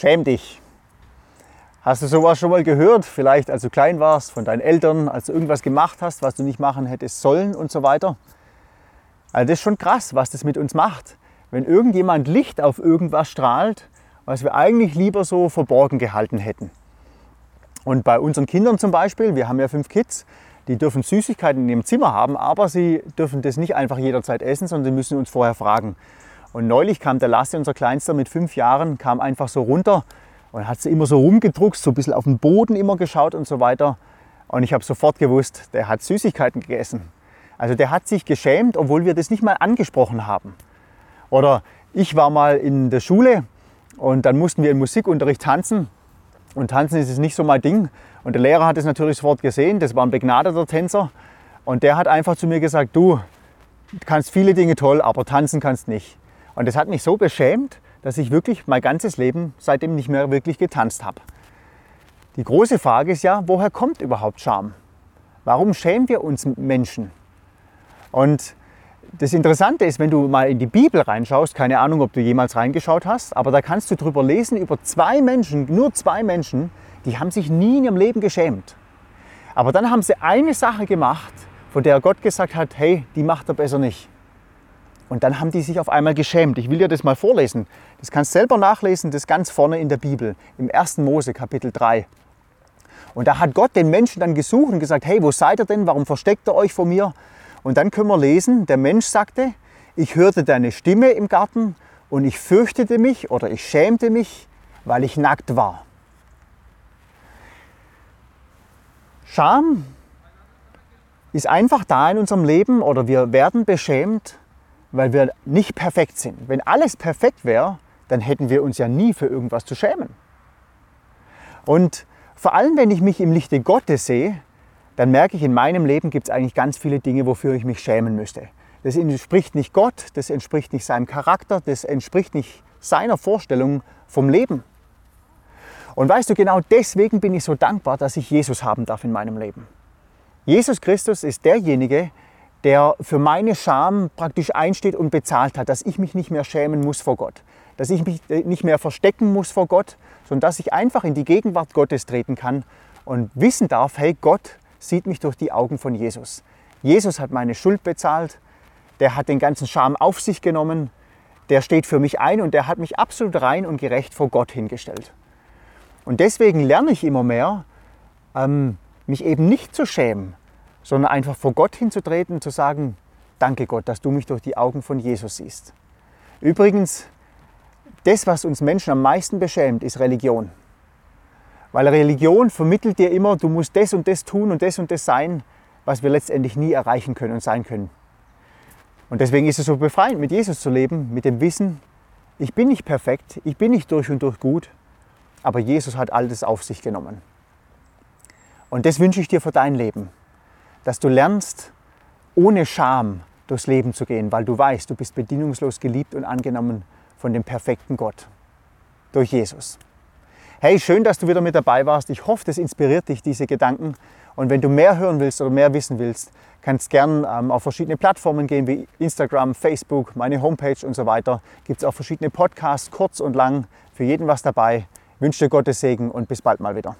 Schäm dich. Hast du sowas schon mal gehört? Vielleicht als du klein warst, von deinen Eltern, als du irgendwas gemacht hast, was du nicht machen hättest sollen und so weiter. Also das ist schon krass, was das mit uns macht. Wenn irgendjemand Licht auf irgendwas strahlt, was wir eigentlich lieber so verborgen gehalten hätten. Und bei unseren Kindern zum Beispiel, wir haben ja fünf Kids, die dürfen Süßigkeiten in ihrem Zimmer haben, aber sie dürfen das nicht einfach jederzeit essen, sondern sie müssen uns vorher fragen. Und neulich kam der Lasse, unser Kleinster mit fünf Jahren, kam einfach so runter und hat sie immer so rumgedruckt, so ein bisschen auf den Boden immer geschaut und so weiter. Und ich habe sofort gewusst, der hat Süßigkeiten gegessen. Also der hat sich geschämt, obwohl wir das nicht mal angesprochen haben. Oder ich war mal in der Schule und dann mussten wir im Musikunterricht tanzen. Und tanzen ist nicht so mein Ding. Und der Lehrer hat es natürlich sofort gesehen. Das war ein begnadeter Tänzer. Und der hat einfach zu mir gesagt, du kannst viele Dinge toll, aber tanzen kannst nicht. Und das hat mich so beschämt, dass ich wirklich mein ganzes Leben seitdem nicht mehr wirklich getanzt habe. Die große Frage ist ja, woher kommt überhaupt Scham? Warum schämen wir uns Menschen? Und das Interessante ist, wenn du mal in die Bibel reinschaust, keine Ahnung, ob du jemals reingeschaut hast, aber da kannst du drüber lesen über zwei Menschen, nur zwei Menschen, die haben sich nie in ihrem Leben geschämt. Aber dann haben sie eine Sache gemacht, von der Gott gesagt hat, hey, die macht er besser nicht. Und dann haben die sich auf einmal geschämt. Ich will dir das mal vorlesen. Das kannst du selber nachlesen, das ganz vorne in der Bibel, im 1. Mose Kapitel 3. Und da hat Gott den Menschen dann gesucht und gesagt, hey, wo seid ihr denn? Warum versteckt ihr euch vor mir? Und dann können wir lesen, der Mensch sagte, ich hörte deine Stimme im Garten und ich fürchtete mich oder ich schämte mich, weil ich nackt war. Scham ist einfach da in unserem Leben oder wir werden beschämt, weil wir nicht perfekt sind. Wenn alles perfekt wäre, dann hätten wir uns ja nie für irgendwas zu schämen. Und vor allem, wenn ich mich im Lichte Gottes sehe, dann merke ich, in meinem Leben gibt es eigentlich ganz viele Dinge, wofür ich mich schämen müsste. Das entspricht nicht Gott, das entspricht nicht seinem Charakter, das entspricht nicht seiner Vorstellung vom Leben. Und weißt du, genau deswegen bin ich so dankbar, dass ich Jesus haben darf in meinem Leben. Jesus Christus ist derjenige, der für meine Scham praktisch einsteht und bezahlt hat, dass ich mich nicht mehr schämen muss vor Gott, dass ich mich nicht mehr verstecken muss vor Gott, sondern dass ich einfach in die Gegenwart Gottes treten kann und wissen darf, hey, Gott sieht mich durch die Augen von Jesus. Jesus hat meine Schuld bezahlt, der hat den ganzen Scham auf sich genommen, der steht für mich ein und der hat mich absolut rein und gerecht vor Gott hingestellt. Und deswegen lerne ich immer mehr, ähm, mich eben nicht zu schämen, sondern einfach vor Gott hinzutreten und zu sagen, danke Gott, dass du mich durch die Augen von Jesus siehst. Übrigens, das, was uns Menschen am meisten beschämt, ist Religion. Weil Religion vermittelt dir immer, du musst das und das tun und das und das sein, was wir letztendlich nie erreichen können und sein können. Und deswegen ist es so befreiend, mit Jesus zu leben, mit dem Wissen, ich bin nicht perfekt, ich bin nicht durch und durch gut, aber Jesus hat all das auf sich genommen. Und das wünsche ich dir für dein Leben, dass du lernst, ohne Scham durchs Leben zu gehen, weil du weißt, du bist bedingungslos geliebt und angenommen von dem perfekten Gott durch Jesus. Hey, schön, dass du wieder mit dabei warst. Ich hoffe, das inspiriert dich, diese Gedanken. Und wenn du mehr hören willst oder mehr wissen willst, kannst gern ähm, auf verschiedene Plattformen gehen wie Instagram, Facebook, meine Homepage und so weiter. Gibt es auch verschiedene Podcasts, kurz und lang, für jeden was dabei. Ich wünsche dir Gottes Segen und bis bald mal wieder.